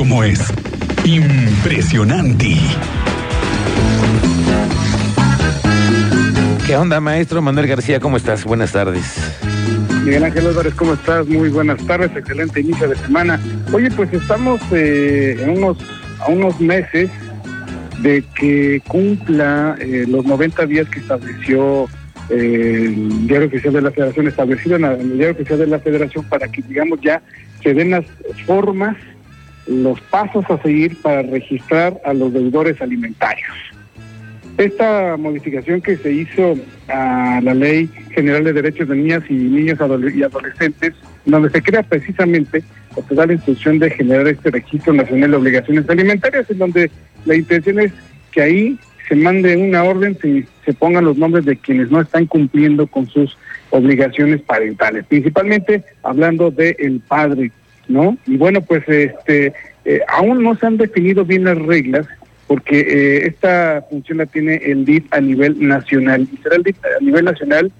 como es. Impresionante. ¿Qué onda, maestro Manuel García? ¿Cómo estás? Buenas tardes. Miguel Ángel Álvarez, ¿cómo estás? Muy buenas tardes, excelente inicio de semana. Oye, pues estamos eh, en unos, a unos meses de que cumpla eh, los 90 días que estableció eh, el Diario Oficial de la Federación, establecido en, el Diario Oficial de la Federación para que, digamos, ya se den las formas, los pasos a seguir para registrar a los deudores alimentarios. Esta modificación que se hizo a la Ley General de Derechos de Niñas y Niños y Adolescentes, donde se crea precisamente o se da la instrucción de generar este registro nacional de obligaciones alimentarias, en donde la intención es que ahí se mande una orden, se, se pongan los nombres de quienes no están cumpliendo con sus obligaciones parentales, principalmente hablando del el padre, ¿no? Y bueno, pues este eh, aún no se han definido bien las reglas porque eh, esta función la tiene el DIF a nivel nacional y será el DIF a nivel nacional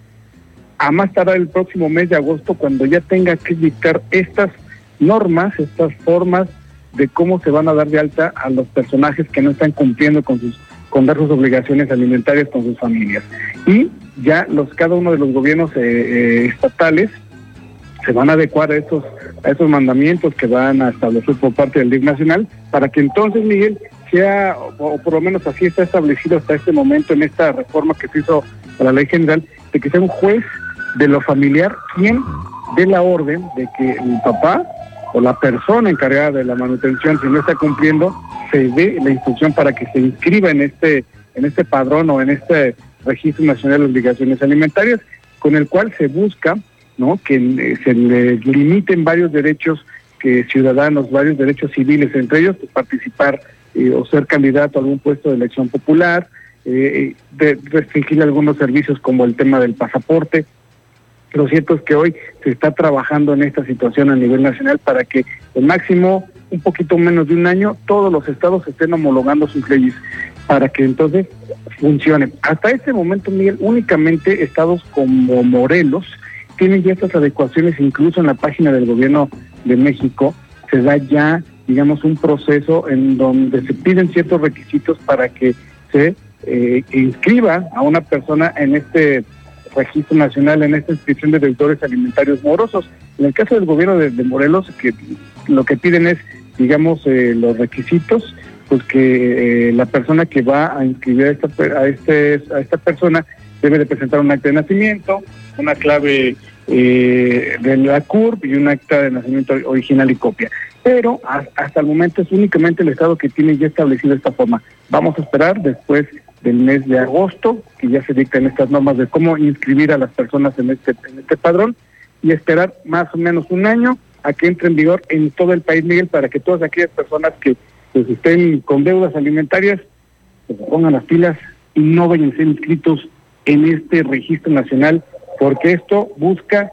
a más tardar el próximo mes de agosto cuando ya tenga que dictar estas normas, estas formas de cómo se van a dar de alta a los personajes que no están cumpliendo con sus con dar sus obligaciones alimentarias con sus familias. Y ya los cada uno de los gobiernos eh, eh, estatales se van a adecuar a esos a esos mandamientos que van a establecer por parte del DIF nacional para que entonces Miguel sea o, por lo menos así está establecido hasta este momento en esta reforma que se hizo a la ley general de que sea un juez de lo familiar quien dé la orden de que el papá o la persona encargada de la manutención, si no está cumpliendo, se dé la instrucción para que se inscriba en este, en este padrón o en este registro nacional de obligaciones alimentarias, con el cual se busca ¿no? que se limiten varios derechos que ciudadanos, varios derechos civiles, entre ellos pues, participar eh, o ser candidato a algún puesto de elección popular, eh, de restringir algunos servicios como el tema del pasaporte, lo cierto es que hoy se está trabajando en esta situación a nivel nacional para que el máximo, un poquito menos de un año, todos los estados estén homologando sus leyes para que entonces funcione. Hasta este momento, Miguel, únicamente estados como Morelos tienen ya estas adecuaciones, incluso en la página del gobierno de México se da ya, digamos, un proceso en donde se piden ciertos requisitos para que se eh, inscriba a una persona en este registro nacional en esta inscripción de deudores alimentarios morosos. En el caso del gobierno de, Morelos, que lo que piden es, digamos, eh, los requisitos, pues que eh, la persona que va a inscribir a esta, a, este, a esta persona debe de presentar un acta de nacimiento, una clave eh, de la CURP y un acta de nacimiento original y copia. Pero hasta el momento es únicamente el Estado que tiene ya establecido esta forma. Vamos a esperar después del mes de agosto, que ya se dictan estas normas de cómo inscribir a las personas en este, este padrón, y esperar más o menos un año a que entre en vigor en todo el país, Miguel, para que todas aquellas personas que pues, estén con deudas alimentarias pues, se pongan las pilas y no vayan a ser inscritos en este registro nacional, porque esto busca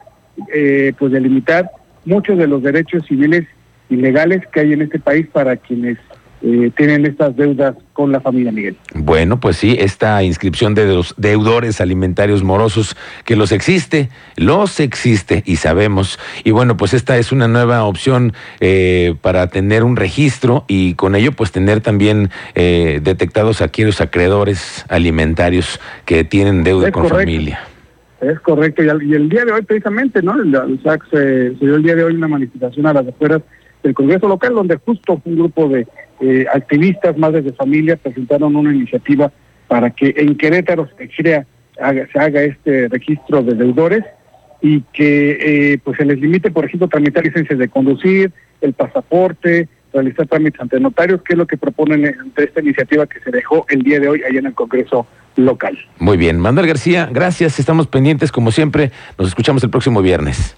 eh, pues delimitar muchos de los derechos civiles y legales que hay en este país para quienes eh, tienen estas deudas con la familia Miguel. Bueno, pues sí, esta inscripción de los deudores alimentarios morosos, que los existe, los existe y sabemos. Y bueno, pues esta es una nueva opción eh, para tener un registro y con ello pues tener también eh, detectados aquellos acreedores alimentarios que tienen deuda con familia. Es correcto, y, el día de hoy precisamente, ¿no? El, SAC se, dio el día de hoy una manifestación a las afueras del Congreso local, donde justo un grupo de eh, activistas, madres de familia, presentaron una iniciativa para que en Querétaro se, crea, se haga este registro de deudores y que eh, pues se les limite, por ejemplo, tramitar licencias de conducir, el pasaporte, realizar trámites ante notarios, que es lo que proponen ante esta iniciativa que se dejó el día de hoy allá en el Congreso local. Muy bien, Manuel García, gracias, estamos pendientes como siempre, nos escuchamos el próximo viernes.